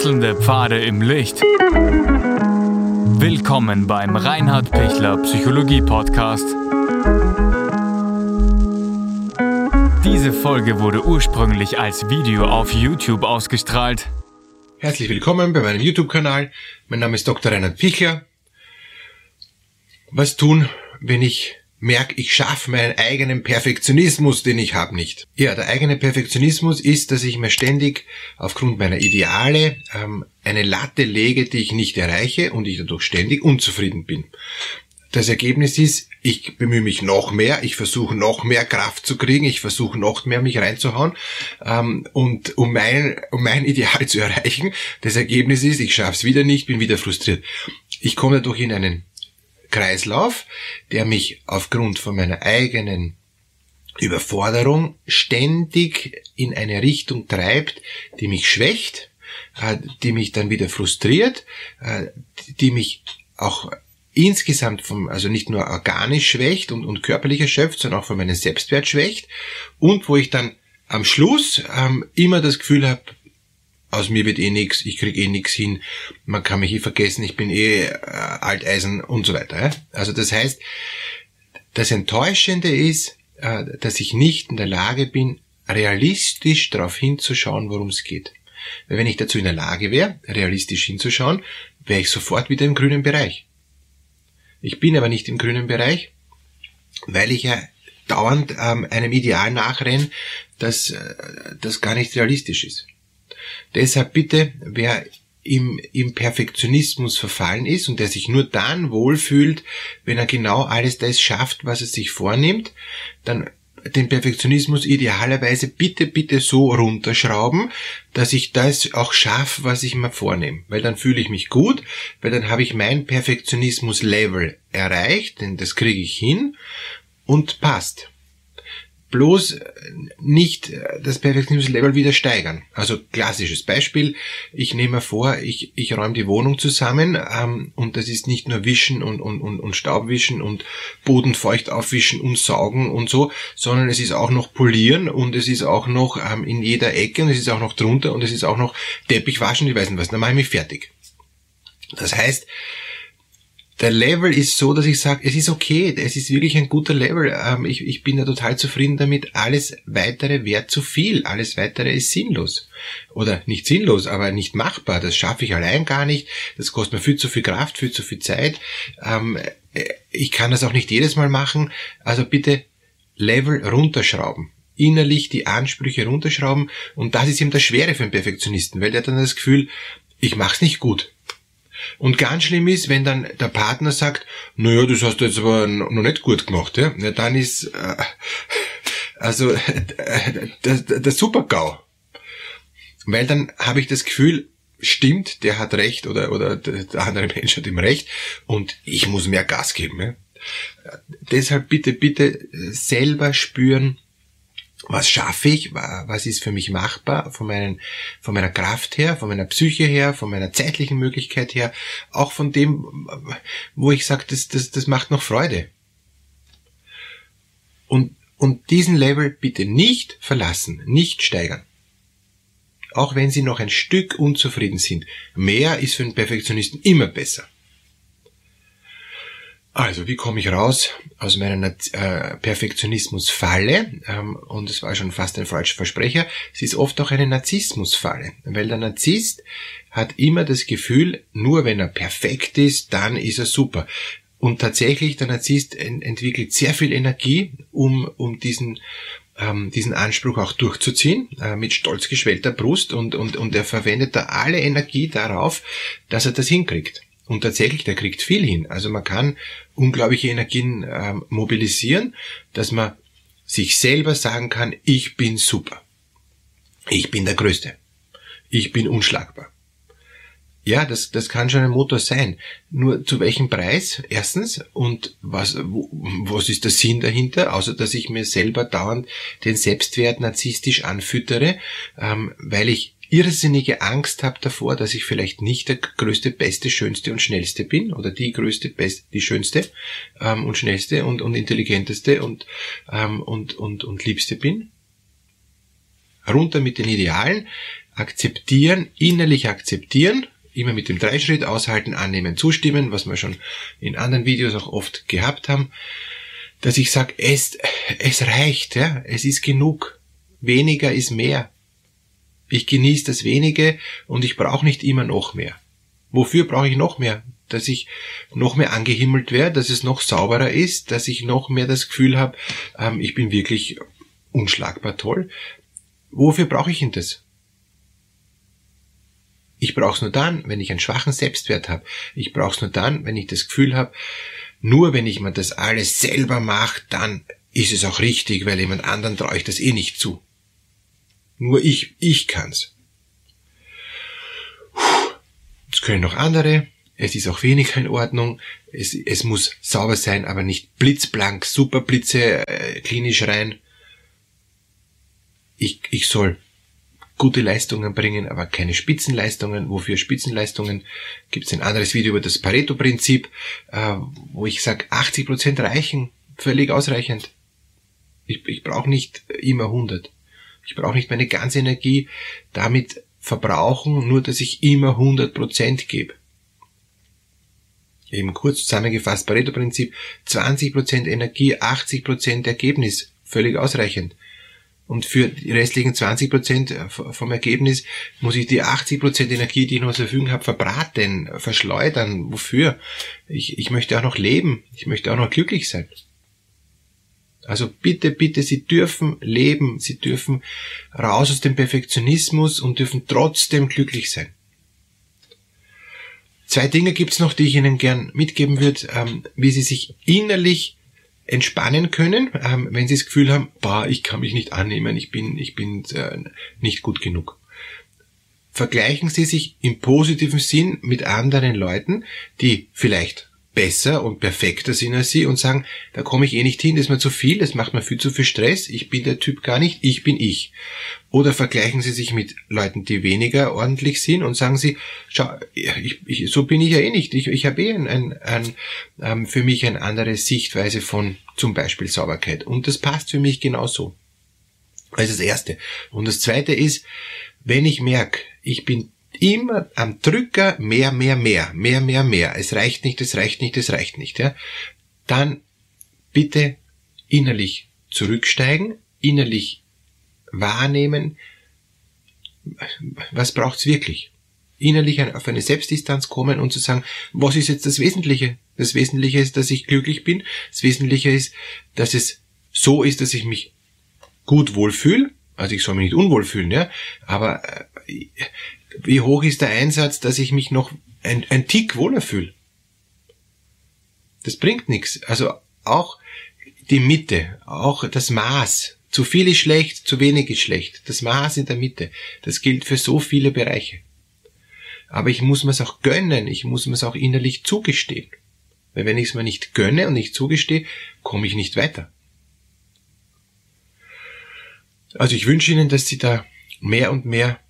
Wechselnde Pfade im Licht. Willkommen beim Reinhard Pichler Psychologie Podcast. Diese Folge wurde ursprünglich als Video auf YouTube ausgestrahlt. Herzlich willkommen bei meinem YouTube-Kanal. Mein Name ist Dr. Reinhard Pichler. Was tun, wenn ich merke, ich schaffe meinen eigenen Perfektionismus, den ich habe, nicht. Ja, der eigene Perfektionismus ist, dass ich mir ständig aufgrund meiner Ideale ähm, eine Latte lege, die ich nicht erreiche und ich dadurch ständig unzufrieden bin. Das Ergebnis ist, ich bemühe mich noch mehr, ich versuche noch mehr Kraft zu kriegen, ich versuche noch mehr mich reinzuhauen ähm, und um mein, um mein Ideal zu erreichen. Das Ergebnis ist, ich schaffe es wieder nicht, bin wieder frustriert. Ich komme dadurch in einen Kreislauf, der mich aufgrund von meiner eigenen Überforderung ständig in eine Richtung treibt, die mich schwächt, äh, die mich dann wieder frustriert, äh, die mich auch insgesamt vom, also nicht nur organisch schwächt und, und körperlich erschöpft, sondern auch von meinem Selbstwert schwächt und wo ich dann am Schluss ähm, immer das Gefühl habe, aus mir wird eh nix, ich krieg eh nix hin, man kann mich eh vergessen, ich bin eh äh, Alteisen und so weiter. Ja? Also das heißt, das Enttäuschende ist, äh, dass ich nicht in der Lage bin, realistisch darauf hinzuschauen, worum es geht. Weil wenn ich dazu in der Lage wäre, realistisch hinzuschauen, wäre ich sofort wieder im grünen Bereich. Ich bin aber nicht im grünen Bereich, weil ich ja dauernd ähm, einem Ideal nachrenne, das, äh, das gar nicht realistisch ist. Deshalb bitte, wer im, im Perfektionismus verfallen ist und der sich nur dann wohlfühlt, wenn er genau alles das schafft, was er sich vornimmt, dann den Perfektionismus idealerweise bitte, bitte so runterschrauben, dass ich das auch schaffe, was ich mir vornehme. Weil dann fühle ich mich gut, weil dann habe ich mein Perfektionismus-Level erreicht, denn das kriege ich hin und passt bloß äh, nicht äh, das Perfektionismus-Level wieder steigern. Also klassisches Beispiel, ich nehme vor, ich, ich räume die Wohnung zusammen ähm, und das ist nicht nur Wischen und, und, und, und Staubwischen und Boden feucht aufwischen und saugen und so, sondern es ist auch noch Polieren und es ist auch noch ähm, in jeder Ecke und es ist auch noch drunter und es ist auch noch Teppich waschen, ich weiß nicht was, dann mache ich mich fertig. Das heißt, der Level ist so, dass ich sage, es ist okay, es ist wirklich ein guter Level. Ähm, ich, ich bin da total zufrieden damit. Alles weitere wäre zu viel. Alles weitere ist sinnlos. Oder nicht sinnlos, aber nicht machbar. Das schaffe ich allein gar nicht. Das kostet mir viel zu viel Kraft, viel zu viel Zeit. Ähm, äh, ich kann das auch nicht jedes Mal machen. Also bitte Level runterschrauben innerlich die Ansprüche runterschrauben und das ist eben das Schwere für einen Perfektionisten, weil der dann das Gefühl, ich mach's nicht gut. Und ganz schlimm ist, wenn dann der Partner sagt, naja, das hast du jetzt aber noch nicht gut gemacht, ja, ja dann ist äh, also äh, der, der Super-GAU. Weil dann habe ich das Gefühl, stimmt, der hat recht oder, oder der andere Mensch hat ihm recht und ich muss mehr Gas geben. Ja. Deshalb bitte, bitte selber spüren, was schaffe ich, was ist für mich machbar von, meinen, von meiner Kraft her, von meiner Psyche her, von meiner zeitlichen Möglichkeit her, auch von dem, wo ich sage, das, das, das macht noch Freude. Und, und diesen Level bitte nicht verlassen, nicht steigern. Auch wenn Sie noch ein Stück unzufrieden sind. Mehr ist für einen Perfektionisten immer besser. Also, wie komme ich raus aus meiner äh, Perfektionismusfalle? Ähm, und es war schon fast ein falscher Versprecher. Es ist oft auch eine Narzissmusfalle, weil der Narzisst hat immer das Gefühl, nur wenn er perfekt ist, dann ist er super. Und tatsächlich, der Narzisst ent entwickelt sehr viel Energie, um, um diesen, ähm, diesen Anspruch auch durchzuziehen, äh, mit stolz geschwellter Brust und, und, und er verwendet da alle Energie darauf, dass er das hinkriegt. Und tatsächlich, der kriegt viel hin. Also man kann unglaubliche Energien äh, mobilisieren, dass man sich selber sagen kann, ich bin super. Ich bin der Größte. Ich bin unschlagbar. Ja, das, das kann schon ein Motor sein. Nur zu welchem Preis? Erstens. Und was, wo, was ist der Sinn dahinter? Außer, dass ich mir selber dauernd den Selbstwert narzisstisch anfüttere, ähm, weil ich irrsinnige Angst habe davor, dass ich vielleicht nicht der größte, beste, schönste und schnellste bin oder die größte, beste, die schönste ähm, und schnellste und, und intelligenteste und, ähm, und, und, und liebste bin. Runter mit den Idealen, akzeptieren, innerlich akzeptieren, immer mit dem Dreischritt aushalten, annehmen, zustimmen, was wir schon in anderen Videos auch oft gehabt haben, dass ich sage, es, es reicht, ja, es ist genug. Weniger ist mehr. Ich genieße das wenige und ich brauche nicht immer noch mehr. Wofür brauche ich noch mehr? Dass ich noch mehr angehimmelt werde, dass es noch sauberer ist, dass ich noch mehr das Gefühl habe, ähm, ich bin wirklich unschlagbar toll. Wofür brauche ich denn das? Ich brauche es nur dann, wenn ich einen schwachen Selbstwert habe. Ich brauche es nur dann, wenn ich das Gefühl habe, nur wenn ich mir das alles selber mache, dann ist es auch richtig, weil jemand anderen traue ich das eh nicht zu. Nur ich, ich kann's. Es können noch andere. Es ist auch weniger in Ordnung. Es, es muss sauber sein, aber nicht blitzblank, Superblitze, äh, klinisch rein. Ich, ich soll gute Leistungen bringen, aber keine Spitzenleistungen. Wofür Spitzenleistungen? Gibt es ein anderes Video über das Pareto-Prinzip, äh, wo ich sage, 80% reichen, völlig ausreichend. Ich, ich brauche nicht immer 100. Ich brauche nicht meine ganze Energie damit verbrauchen, nur dass ich immer 100% gebe. Eben kurz zusammengefasst, Pareto-Prinzip, 20% Energie, 80% Ergebnis, völlig ausreichend. Und für die restlichen 20% äh, vom Ergebnis muss ich die 80% Energie, die ich noch zur Verfügung habe, verbraten, verschleudern. Wofür? Ich, ich möchte auch noch leben. Ich möchte auch noch glücklich sein. Also bitte, bitte, Sie dürfen leben. Sie dürfen raus aus dem Perfektionismus und dürfen trotzdem glücklich sein. Zwei Dinge gibt's noch, die ich Ihnen gern mitgeben würde, ähm, wie Sie sich innerlich entspannen können, ähm, wenn sie das Gefühl haben, boah, ich kann mich nicht annehmen, ich bin, ich bin äh, nicht gut genug. Vergleichen Sie sich im positiven Sinn mit anderen Leuten, die vielleicht besser und perfekter sind als sie und sagen, da komme ich eh nicht hin, das ist mir zu viel, das macht mir viel zu viel Stress, ich bin der Typ gar nicht, ich bin ich. Oder vergleichen Sie sich mit Leuten, die weniger ordentlich sind und sagen Sie, schau, ich, ich, so bin ich ja eh nicht, ich, ich habe eh ein, ein, ein, ähm, für mich eine andere Sichtweise von zum Beispiel Sauberkeit und das passt für mich genauso. Das ist das Erste. Und das Zweite ist, wenn ich merke, ich bin immer am Drücker mehr, mehr, mehr, mehr, mehr, mehr. Es reicht nicht, es reicht nicht, es reicht nicht. Ja? Dann bitte innerlich zurücksteigen, innerlich wahrnehmen, was braucht's wirklich? Innerlich auf eine Selbstdistanz kommen und zu sagen, was ist jetzt das Wesentliche? Das Wesentliche ist, dass ich glücklich bin. Das Wesentliche ist, dass es so ist, dass ich mich gut wohlfühle. Also ich soll mich nicht unwohl fühlen, ja. Aber äh, wie hoch ist der Einsatz, dass ich mich noch ein, ein Tick wohler fühle? Das bringt nichts. Also auch die Mitte, auch das Maß. Zu viel ist schlecht, zu wenig ist schlecht. Das Maß in der Mitte, das gilt für so viele Bereiche. Aber ich muss mir es auch gönnen, ich muss mir es auch innerlich zugestehen. Weil wenn ich es mir nicht gönne und nicht zugestehe, komme ich nicht weiter. Also ich wünsche Ihnen, dass Sie da mehr und mehr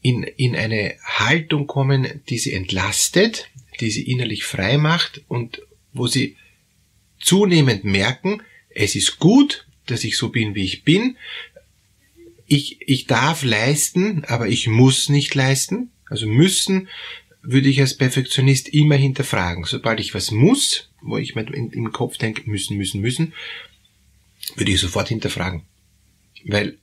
in, in eine Haltung kommen, die sie entlastet, die sie innerlich frei macht und wo sie zunehmend merken, es ist gut, dass ich so bin, wie ich bin. Ich, ich darf leisten, aber ich muss nicht leisten. Also müssen würde ich als Perfektionist immer hinterfragen. Sobald ich was muss, wo ich mir im Kopf denke, müssen, müssen, müssen, würde ich sofort hinterfragen. Weil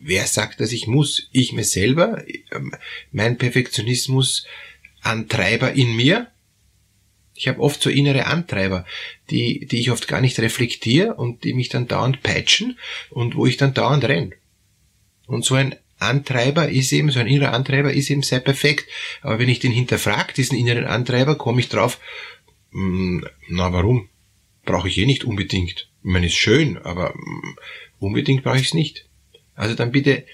wer sagt, dass ich muss? Ich mir selber, ähm, mein Perfektionismus Antreiber in mir. Ich habe oft so innere Antreiber, die, die ich oft gar nicht reflektiere und die mich dann dauernd peitschen und wo ich dann dauernd renn. Und so ein Antreiber ist eben, so ein innerer Antreiber ist eben sehr perfekt. Aber wenn ich den hinterfrage, diesen inneren Antreiber, komme ich drauf, hm, na warum? Brauche ich eh nicht unbedingt. Ich meine, ist schön, aber hm, unbedingt brauche ich es nicht. Also dann bitte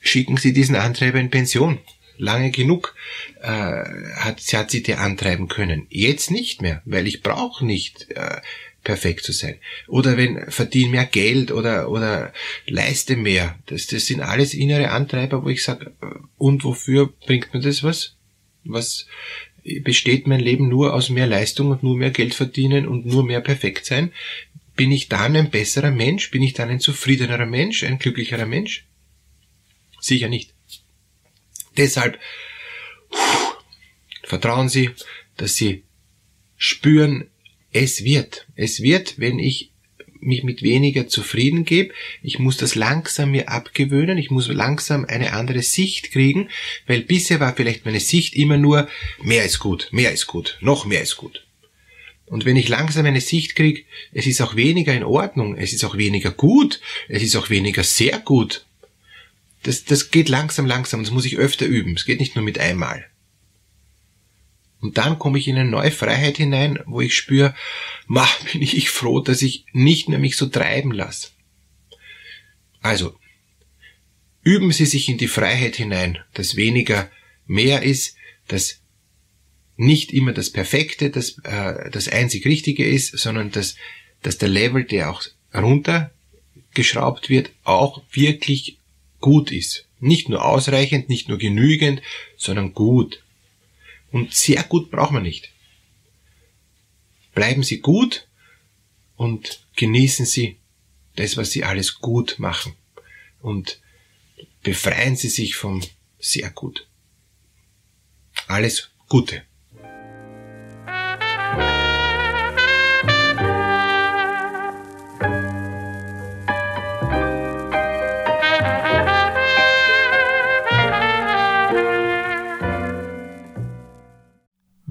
schicken Sie diesen Antreiber in Pension. Lange genug äh, hat, hat sie dir antreiben können. Jetzt nicht mehr, weil ich brauche nicht äh, perfekt zu sein. Oder wenn verdiene mehr Geld oder oder leiste mehr. Das, das sind alles innere Antreiber, wo ich sage, äh, und wofür bringt mir das was? Was besteht mein Leben nur aus mehr Leistung und nur mehr Geld verdienen und nur mehr perfekt sein? Bin ich dann ein besserer Mensch? Bin ich dann ein zufriedenerer Mensch, ein glücklicherer Mensch? Sicher nicht. Deshalb vertrauen Sie, dass Sie spüren, es wird. Es wird, wenn ich mich mit weniger zufrieden gebe. Ich muss das langsam mir abgewöhnen. Ich muss langsam eine andere Sicht kriegen, weil bisher war vielleicht meine Sicht immer nur mehr ist gut, mehr ist gut, noch mehr ist gut. Und wenn ich langsam eine Sicht kriege, es ist auch weniger in Ordnung, es ist auch weniger gut, es ist auch weniger sehr gut. Das, das geht langsam, langsam, das muss ich öfter üben. Es geht nicht nur mit einmal. Und dann komme ich in eine neue Freiheit hinein, wo ich spüre, mach, bin ich froh, dass ich nicht mehr mich so treiben lasse. Also, üben Sie sich in die Freiheit hinein, dass weniger mehr ist, dass nicht immer das Perfekte, das, äh, das einzig Richtige ist, sondern dass, dass der Level, der auch runtergeschraubt wird, auch wirklich gut ist. Nicht nur ausreichend, nicht nur genügend, sondern gut. Und sehr gut braucht man nicht. Bleiben Sie gut und genießen Sie das, was Sie alles gut machen. Und befreien Sie sich vom sehr gut. Alles Gute.